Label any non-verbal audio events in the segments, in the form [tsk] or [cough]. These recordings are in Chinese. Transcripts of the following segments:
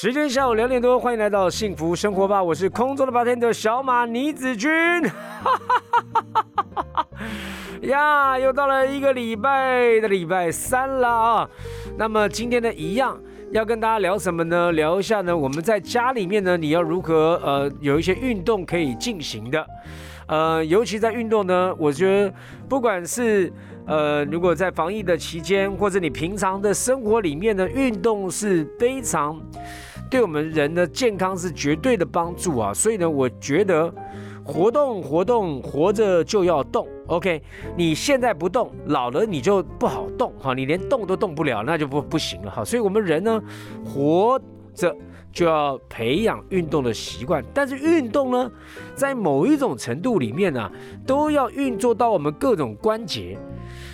时间下午两点多，欢迎来到幸福生活吧，我是空中的八天的小马倪子君。[laughs] 呀，又到了一个礼拜的礼拜三了啊。那么今天呢，一样要跟大家聊什么呢？聊一下呢，我们在家里面呢，你要如何呃有一些运动可以进行的。呃，尤其在运动呢，我觉得不管是呃，如果在防疫的期间，或者你平常的生活里面呢，运动是非常对我们人的健康是绝对的帮助啊。所以呢，我觉得活动活动，活着就要动。OK，你现在不动，老了你就不好动哈，你连动都动不了，那就不不行了哈。所以我们人呢，活着。就要培养运动的习惯，但是运动呢，在某一种程度里面呢，都要运作到我们各种关节。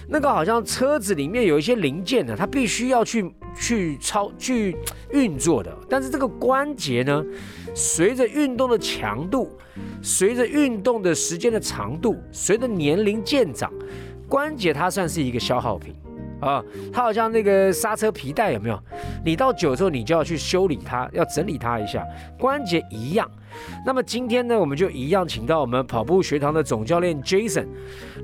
那个好像车子里面有一些零件呢，它必须要去去操去运作的。但是这个关节呢，随着运动的强度，随着运动的时间的长度，随着年龄渐长，关节它算是一个消耗品。啊，它好像那个刹车皮带有没有？你到久之后，你就要去修理它，要整理它一下。关节一样。那么今天呢，我们就一样请到我们跑步学堂的总教练 Jason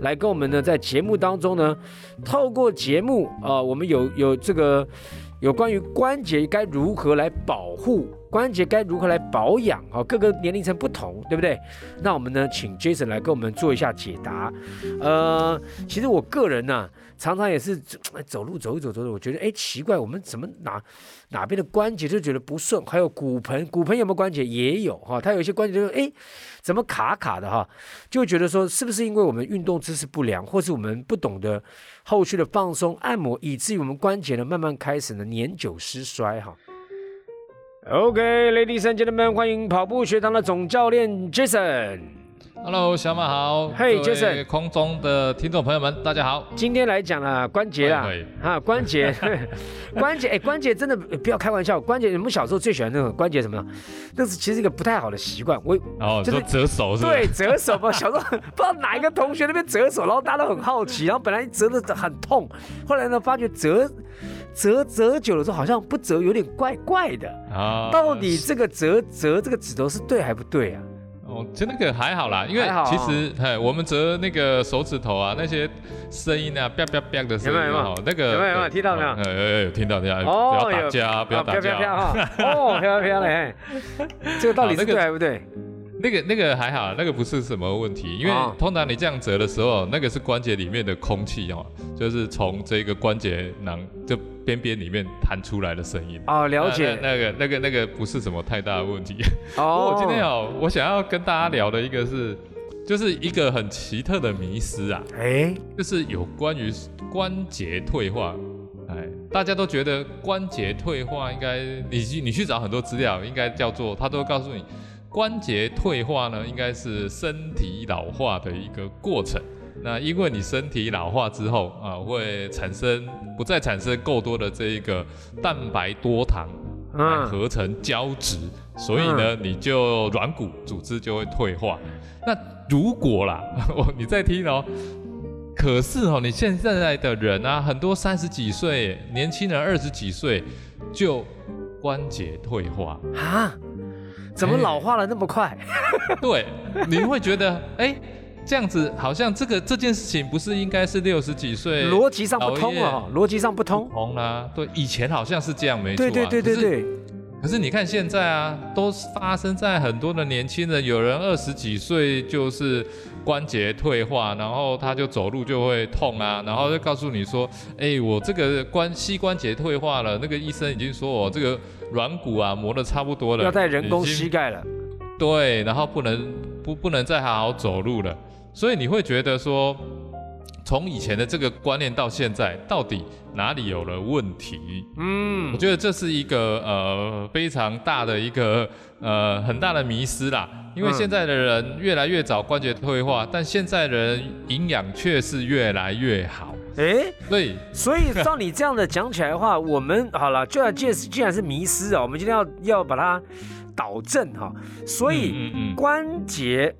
来跟我们呢，在节目当中呢，透过节目啊，我们有有这个有关于关节该如何来保护。关节该如何来保养？哈，各个年龄层不同，对不对？那我们呢，请 Jason 来跟我们做一下解答。呃，其实我个人呢，常常也是 [tsk] 走路走一走走走，我觉得哎奇怪，我们怎么哪哪边的关节就觉得不顺？还有骨盆，骨盆有没有关节？也有哈，它有一些关节就是哎怎么卡卡的哈，就觉得说是不是因为我们运动姿势不良，或是我们不懂得后续的放松按摩，以至于我们关节呢慢慢开始呢年久失衰哈。OK，ladies and gentlemen，欢迎跑步学堂的总教练 Jason。Hello，小马好。Hey，Jason，空中的听众朋友们，大家好。今天来讲啊，关节啊，啊，关节，[laughs] 关节，哎，关节真的不要开玩笑，关节，你们小时候最喜欢那种关节什么？那是其实一个不太好的习惯。我哦，就是折手是对，折手嘛。[laughs] 小时候不知道哪一个同学那边折手，然后大家都很好奇，然后本来折的很痛，后来呢发觉折。折折久了之后，好像不折有点怪怪的啊。到底这个折折这个指头是对还不对啊？哦，就那个还好啦，因为其实哎，我们折那个手指头啊，那些声音啊，啪啪啪的声音哦，那个有没有听到没有？有有有听到听到。哦，不要打架，不要打架哈。哦，飘飘嘞，[laughs] 这个到底是对还不对？那个那个还好，那个不是什么问题，因为通常你这样折的时候，那个是关节里面的空气哦，就是从这个关节囊这边边里面弹出来的声音哦，了解。那个那个那个不是什么太大的问题。哦，[laughs] 我今天哦，我想要跟大家聊的一个是，就是一个很奇特的迷思啊，哎，就是有关于关节退化，哎，大家都觉得关节退化应该，你去你去找很多资料，应该叫做，他都会告诉你。关节退化呢，应该是身体老化的一个过程。那因为你身体老化之后啊，会产生不再产生够多的这一个蛋白多糖来合成胶质，所以呢，你就软骨组织就会退化。那如果啦，我 [laughs] 你再听哦，可是哦，你现在的人啊，很多三十几岁年轻人二十几岁就关节退化啊。怎么老化了那么快？[laughs] 对，你会觉得哎，这样子好像这个这件事情不是应该是六十几岁？逻辑上不通啊，逻辑上不通。通啦，对，以前好像是这样，没错。对对对对对。可是你看现在啊，都发生在很多的年轻人，有人二十几岁就是关节退化，然后他就走路就会痛啊，然后就告诉你说，哎，我这个关膝关节退化了，那个医生已经说我这个软骨啊磨得差不多了，要戴人工膝盖了。对，然后不能不不能再好好走路了，所以你会觉得说。从以前的这个观念到现在，到底哪里有了问题？嗯，我觉得这是一个呃非常大的一个呃很大的迷失啦。因为现在的人越来越早关节退化，但现在人营养却是越来越好。哎，对，所以照你这样的讲起来的话，我们好了，就要既既然是迷失啊，我们今天要要把它导正哈。所以关节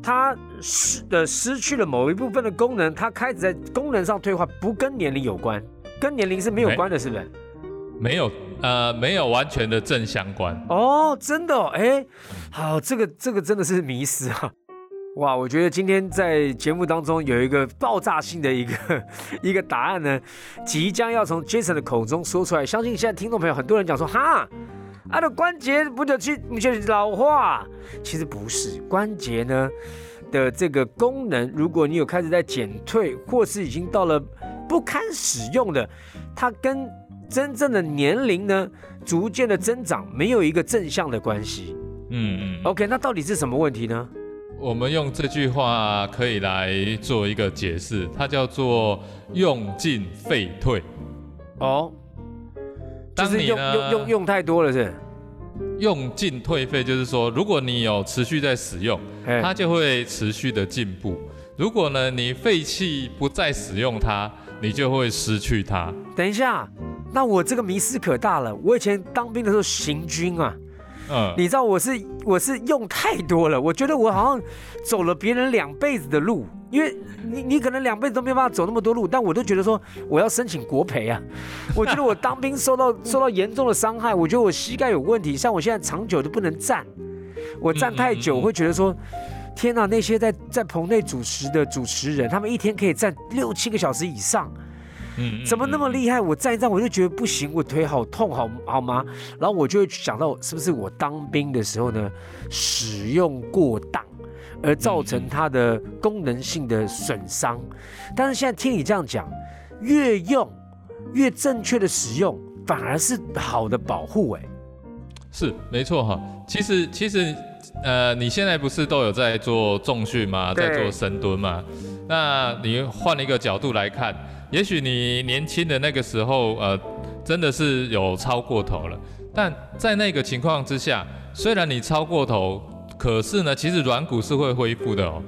它失的失去了某一部分的功能，它开始在功能上退化，不跟年龄有关，跟年龄是没有关的，是不是？没有，呃，没有完全的正相关。哦，真的，哎，好，这个这个真的是迷失啊。[laughs] 哇，我觉得今天在节目当中有一个爆炸性的一个 [laughs] 一个答案呢，即将要从 Jason 的口中说出来。相信现在听众朋友很多人讲说，哈，他的关节不就去不就老化？其实不是，关节呢的这个功能，如果你有开始在减退，或是已经到了不堪使用的，它跟真正的年龄呢逐渐的增长没有一个正向的关系。嗯嗯。OK，那到底是什么问题呢？我们用这句话可以来做一个解释，它叫做“用进废退”。哦，就是用用用用太多了是？用进退废就是说，如果你有持续在使用，它就会持续的进步；如果呢你废弃不再使用它，你就会失去它。等一下，那我这个迷失可大了。我以前当兵的时候行军啊。嗯，你知道我是我是用太多了，我觉得我好像走了别人两辈子的路，因为你你可能两辈子都没办法走那么多路，但我都觉得说我要申请国赔啊，我觉得我当兵受到受到严重的伤害，我觉得我膝盖有问题，像我现在长久都不能站，我站太久会觉得说，天哪，那些在在棚内主持的主持人，他们一天可以站六七个小时以上。嗯，怎么那么厉害？我站一站我就觉得不行，我腿好痛，好好吗？然后我就会想到，是不是我当兵的时候呢，使用过当，而造成它的功能性的损伤？但是现在听你这样讲，越用越正确的使用，反而是好的保护。哎，是没错哈。其实其实，呃，你现在不是都有在做重训吗？在做深蹲吗？那你换一个角度来看。也许你年轻的那个时候，呃，真的是有超过头了。但在那个情况之下，虽然你超过头，可是呢，其实软骨是会恢复的哦。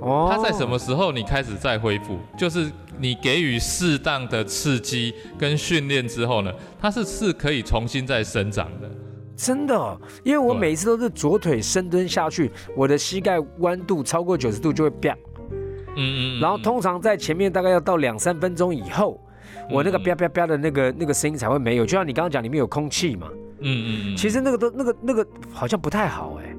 哦。它在什么时候你开始再恢复？就是你给予适当的刺激跟训练之后呢，它是是可以重新再生长的。真的，因为我每一次都是左腿深蹲下去，我的膝盖弯度超过九十度就会啪。嗯嗯，然后通常在前面大概要到两三分钟以后，我那个啪啪啪的那个那个声音才会没有。就像你刚刚讲，里面有空气嘛。嗯嗯其实那个都那个那个好像不太好哎。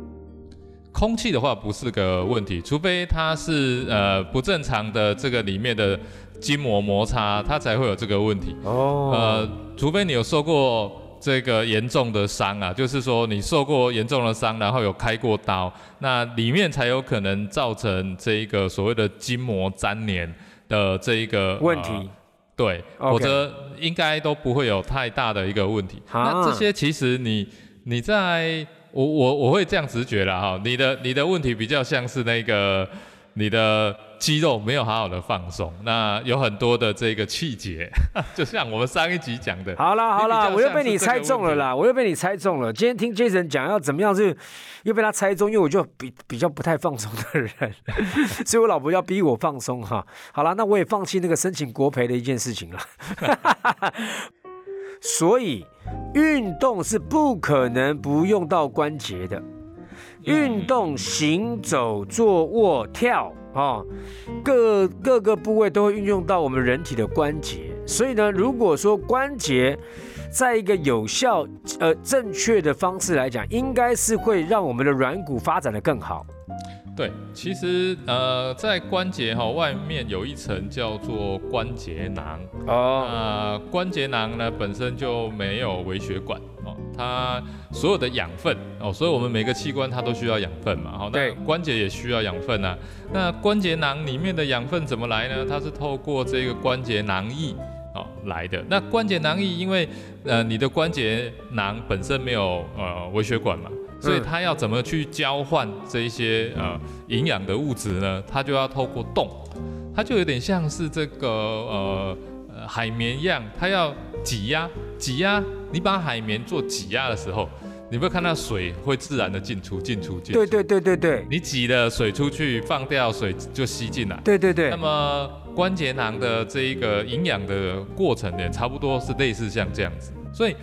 空气的话不是个问题，除非它是呃不正常的这个里面的筋膜摩擦，它才会有这个问题。哦。呃，除非你有受过。这个严重的伤啊，就是说你受过严重的伤，然后有开过刀，那里面才有可能造成这一个所谓的筋膜粘连的这一个问题。对，否则应该都不会有太大的一个问题。那这些其实你你在我我我会这样直觉了哈，你的你的问题比较像是那个你的。肌肉没有好好的放松，那有很多的这个气节，[laughs] 就像我们上一集讲的。好了好了，我又被你猜中了啦！我又被你猜中了。今天听 Jason 讲要怎么样，是又被他猜中，因为我就比比较不太放松的人，[laughs] 所以我老婆要逼我放松哈。好了，那我也放弃那个申请国培的一件事情了。[laughs] 所以运动是不可能不用到关节的，运动行走、坐卧、跳。啊，各各个部位都会运用到我们人体的关节，所以呢，如果说关节在一个有效、呃正确的方式来讲，应该是会让我们的软骨发展的更好。对，其实呃，在关节哈外面有一层叫做关节囊哦，那关节囊呢本身就没有微血管哦，它所有的养分哦，所以我们每个器官它都需要养分嘛，好，那关节也需要养分啊。那关节囊里面的养分怎么来呢？它是透过这个关节囊液哦来的。那关节囊液因为呃你的关节囊本身没有呃微血管嘛。所以它要怎么去交换这一些呃营养的物质呢？它就要透过动，它就有点像是这个呃海绵一样，它要挤压挤压。你把海绵做挤压的时候，你会看到水会自然的进出进出进。对对对对对。你挤了水出去，放掉水就吸进来。对对对。那么关节囊的这一个营养的过程呢，差不多是类似像这样子，所以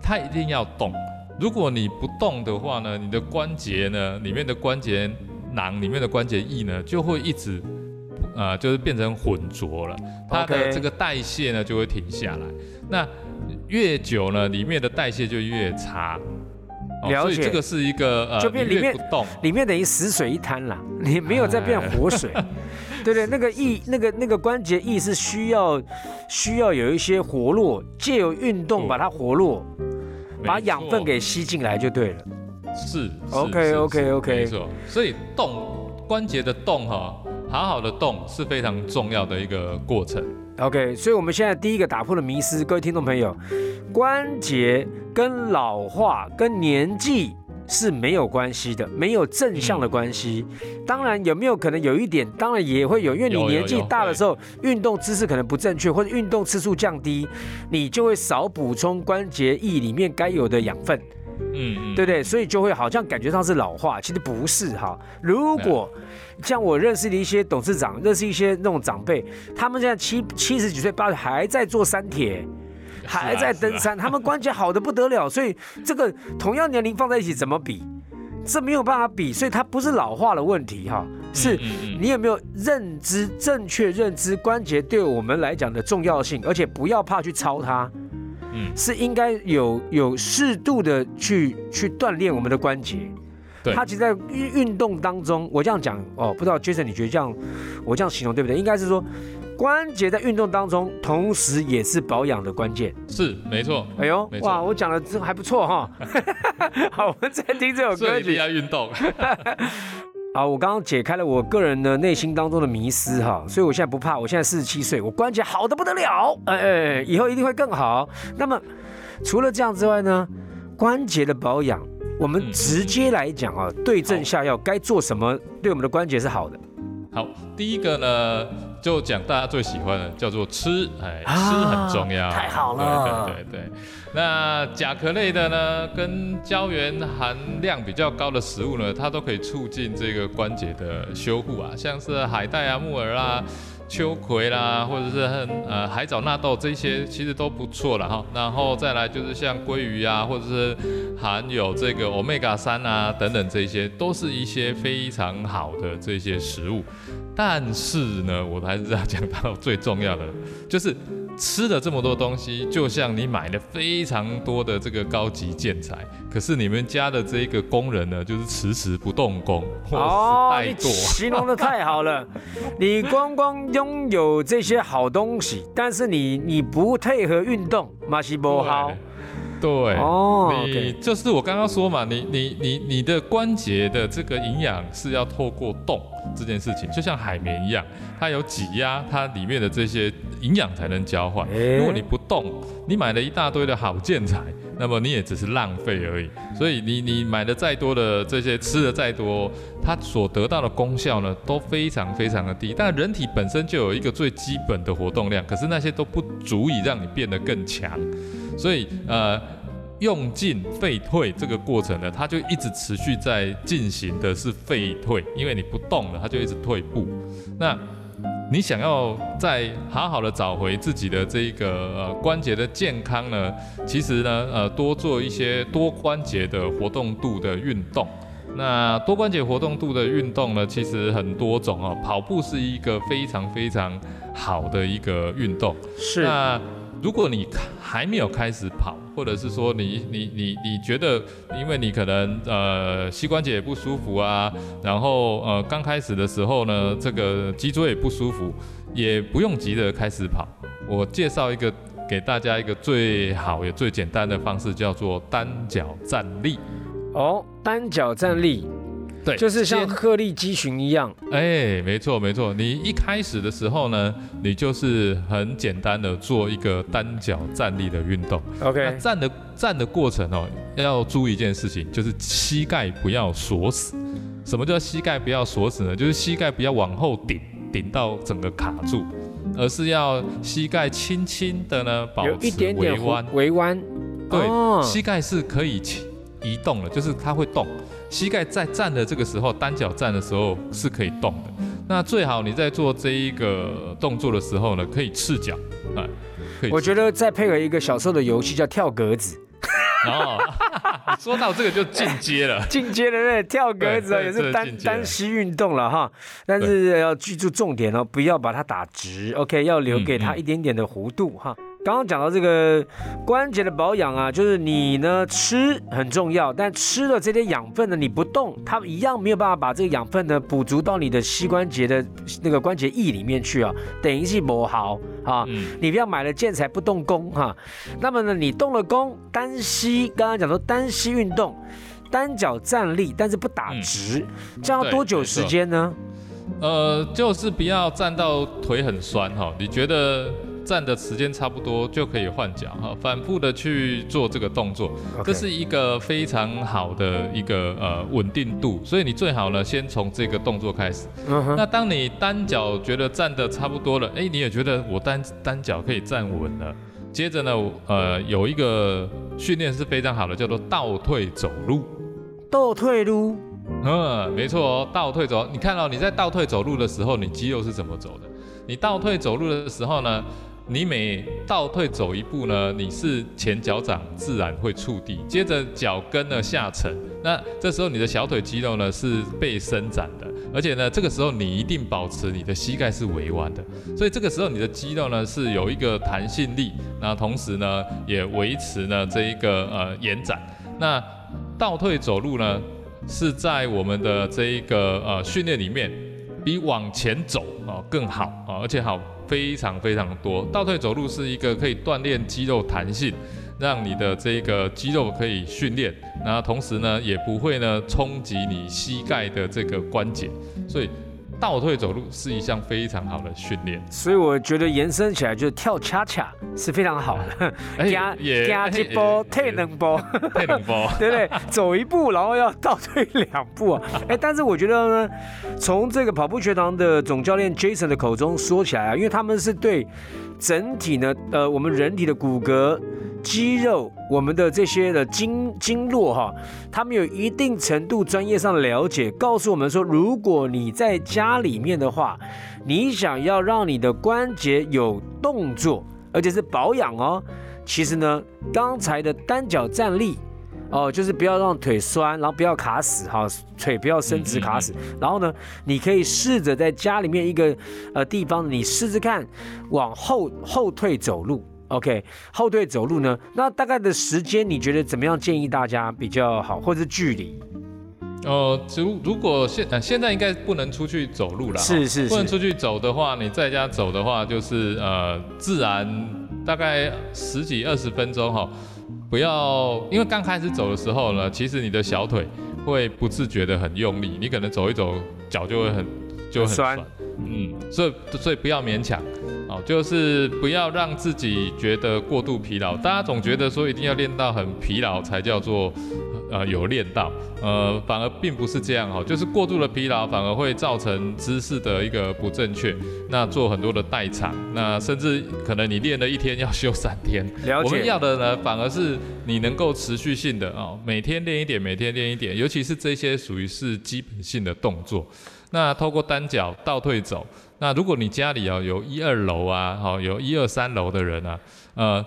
它一定要动。如果你不动的话呢，你的关节呢里面的关节囊里面的关节液呢就会一直，呃，就是变成浑浊了，它的这个代谢呢就会停下来。那越久呢，里面的代谢就越差。了解，这个是一个呃，就变里面不动，里面等于死水一滩了，你没有再变活水。[laughs] 对对，那个液，那个那个关节液是需要需要有一些活络，借由运动把它活络。把养分给吸进来就对了，是，OK OK OK，没错。所以动关节的动哈，好好的动是非常重要的一个过程。OK，所以我们现在第一个打破了迷思，各位听众朋友，关节跟老化跟年纪。是没有关系的，没有正向的关系。当然有没有可能有一点？当然也会有，因为你年纪大的时候，运动姿势可能不正确，或者运动次数降低，你就会少补充关节液里面该有的养分。嗯嗯，对不对？所以就会好像感觉上是老化，其实不是哈。如果像我认识的一些董事长，认识一些那种长辈，他们现在七七十几岁、八十还在做三铁。还在登山，他们关节好的不得了，所以这个同样年龄放在一起怎么比？这没有办法比，所以它不是老化的问题哈，是你有没有认知正确认知关节对我们来讲的重要性，而且不要怕去操它，嗯，是应该有有适度的去去锻炼我们的关节。对，它其实在运运动当中，我这样讲哦，不知道 Jason 你觉得这样我这样形容对不对？应该是说。关节在运动当中，同时也是保养的关键。是，没错。哎呦，哇，我讲的这还不错哈。[laughs] 好，我们再听这首歌曲。要运动。[laughs] 好，我刚刚解开了我个人的内心当中的迷思哈，所以我现在不怕。我现在四十七岁，我关节好的不得了。哎哎，以后一定会更好。那么，除了这样之外呢，关节的保养，我们直接来讲啊，对症下药，该做什么对我们的关节是好的？好，第一个呢。就讲大家最喜欢的，叫做吃，哎，吃很重要，太好了，对对对。那甲壳类的呢，跟胶原含量比较高的食物呢，它都可以促进这个关节的修复啊，像是海带啊、木耳啦。秋葵啦，或者是呃海藻纳豆这些，其实都不错了哈。然后再来就是像鲑鱼啊，或者是含有这个 omega 三啊等等这些，都是一些非常好的这些食物。但是呢，我还是要讲到最重要的，就是。吃了这么多东西，就像你买了非常多的这个高级建材，可是你们家的这个工人呢，就是迟迟不动工，哦，你形容的太好了。你光光拥有这些好东西，但是你你不配合运动，马西波好。对，哦，你就是我刚刚说嘛，你你你你的关节的这个营养是要透过动这件事情，就像海绵一样，它有挤压，它里面的这些营养才能交换。如果你不动，你买了一大堆的好建材，那么你也只是浪费而已。所以你你买的再多的这些吃的再多，它所得到的功效呢都非常非常的低。但人体本身就有一个最基本的活动量，可是那些都不足以让你变得更强。所以，呃，用进废退这个过程呢，它就一直持续在进行的是废退，因为你不动了，它就一直退步。那你想要再好好的找回自己的这个呃关节的健康呢，其实呢，呃，多做一些多关节的活动度的运动。那多关节活动度的运动呢，其实很多种哦，跑步是一个非常非常好的一个运动。是。那如果你还没有开始跑，或者是说你你你你觉得，因为你可能呃膝关节也不舒服啊，然后呃刚开始的时候呢，这个脊椎也不舒服，也不用急着开始跑。我介绍一个给大家一个最好也最简单的方式，叫做单脚站立。哦，单脚站立。对，就是像鹤立鸡群一样。哎，没错没错。你一开始的时候呢，你就是很简单的做一个单脚站立的运动。OK，站的站的过程哦，要注意一件事情，就是膝盖不要锁死。什么叫膝盖不要锁死呢？就是膝盖不要往后顶，顶到整个卡住，而是要膝盖轻轻的呢，保持微弯。微弯。对，膝盖是可以移动的，就是它会动。膝盖在站的这个时候，单脚站的时候是可以动的，那最好你在做这一个动作的时候呢，可以赤脚，哎，我觉得再配合一个小时候的游戏叫跳格子。哦，[laughs] 说到这个就进阶了，[laughs] 进阶的那跳格子也是单单膝运动了哈，但是要记住重点哦，不要把它打直，OK，要留给它一点点的弧度哈。刚刚讲到这个关节的保养啊，就是你呢吃很重要，但吃了这些养分呢，你不动，它一样没有办法把这个养分呢补足到你的膝关节的那个关节液里面去啊，等于是磨好啊。你不要买了建材不动工哈。那么呢，你动了功，单膝，刚刚讲说单膝运动，单脚站立，但是不打直，这样多久时间呢？呃，就是不要站到腿很酸哈。你觉得？站的时间差不多就可以换脚哈，反复的去做这个动作，这是一个非常好的一个呃稳定度，所以你最好呢先从这个动作开始。那当你单脚觉得站的差不多了，哎，你也觉得我单单脚可以站稳了，接着呢，呃，有一个训练是非常好的，叫做倒退走路。倒退路？嗯，没错哦，倒退走。你看到你在倒退走路的时候，你肌肉是怎么走的？你倒退走路的时候呢？你每倒退走一步呢，你是前脚掌自然会触地，接着脚跟呢下沉，那这时候你的小腿肌肉呢是被伸展的，而且呢这个时候你一定保持你的膝盖是微弯的，所以这个时候你的肌肉呢是有一个弹性力，那同时呢也维持呢这一个呃延展。那倒退走路呢是在我们的这一个呃训练里面比往前走啊更好啊，而且好。非常非常多，倒退走路是一个可以锻炼肌肉弹性，让你的这个肌肉可以训练，那同时呢也不会呢冲击你膝盖的这个关节，所以。倒退走路是一项非常好的训练，所以我觉得延伸起来就是跳恰恰是非常好的，加加一波退能波，[laughs] 退能波，[laughs] 对不对？走一步然后要倒退两步啊！[laughs] 哎，但是我觉得呢，从这个跑步学堂的总教练 Jason 的口中说起来啊，因为他们是对整体呢，呃，我们人体的骨骼。肌肉，我们的这些的经经络哈，他们有一定程度专业上的了解，告诉我们说，如果你在家里面的话，你想要让你的关节有动作，而且是保养哦，其实呢，刚才的单脚站立哦，就是不要让腿酸，然后不要卡死哈，腿不要伸直卡死，然后呢，你可以试着在家里面一个呃地方，你试试看往后后退走路。OK，后退走路呢？那大概的时间你觉得怎么样？建议大家比较好，或者是距离？呃，如如果现呃现在应该不能出去走路了，是是，不能出去走的话，你在家走的话，就是呃自然大概十几二十分钟哈，不要因为刚开始走的时候呢，其实你的小腿会不自觉的很用力，你可能走一走脚就会很就很酸，嗯，所以所以不要勉强。就是不要让自己觉得过度疲劳。大家总觉得说一定要练到很疲劳才叫做呃有练到，呃，反而并不是这样哈。就是过度的疲劳反而会造成姿势的一个不正确，那做很多的代偿，那甚至可能你练了一天要休三天。了解。我们要的呢，反而是你能够持续性的哦，每天练一点，每天练一点，尤其是这些属于是基本性的动作。那透过单脚倒退走。那如果你家里啊有一二楼啊，好有一二三楼的人啊，呃，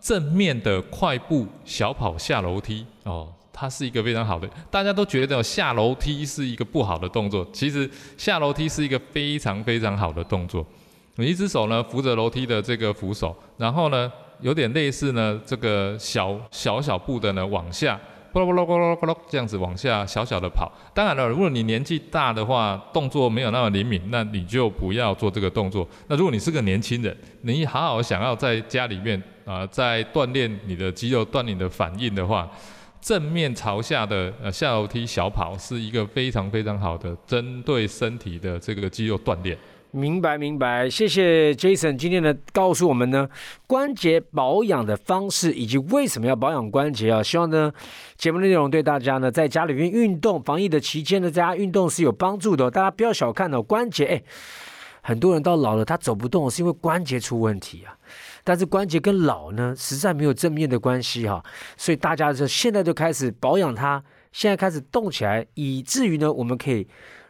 正面的快步小跑下楼梯哦，它是一个非常好的。大家都觉得下楼梯是一个不好的动作，其实下楼梯是一个非常非常好的动作。你一只手呢扶着楼梯的这个扶手，然后呢有点类似呢这个小小小步的呢往下。咕噜咕噜咕噜咕噜，这样子往下小小的跑。当然了，如果你年纪大的话，动作没有那么灵敏，那你就不要做这个动作。那如果你是个年轻人，你好好想要在家里面啊，在锻炼你的肌肉、锻炼你的反应的话，正面朝下的呃下楼梯小跑是一个非常非常好的针对身体的这个肌肉锻炼。明白明白，谢谢 Jason 今天的告诉我们呢，关节保养的方式以及为什么要保养关节啊？希望呢节目内容对大家呢在家里面运动防疫的期间呢，在家运动是有帮助的。大家不要小看哦关节，哎，很多人到老了他走不动是因为关节出问题啊。但是关节跟老呢实在没有正面的关系哈，所以大家就现在就开始保养它，现在开始动起来，以至于呢我们可以。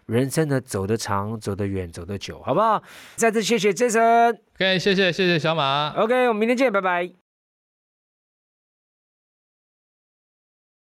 人生呢走得长，走得远，走得久，好不好？再次谢谢 Jason。OK，谢谢谢谢小马。OK，我们明天见，拜拜。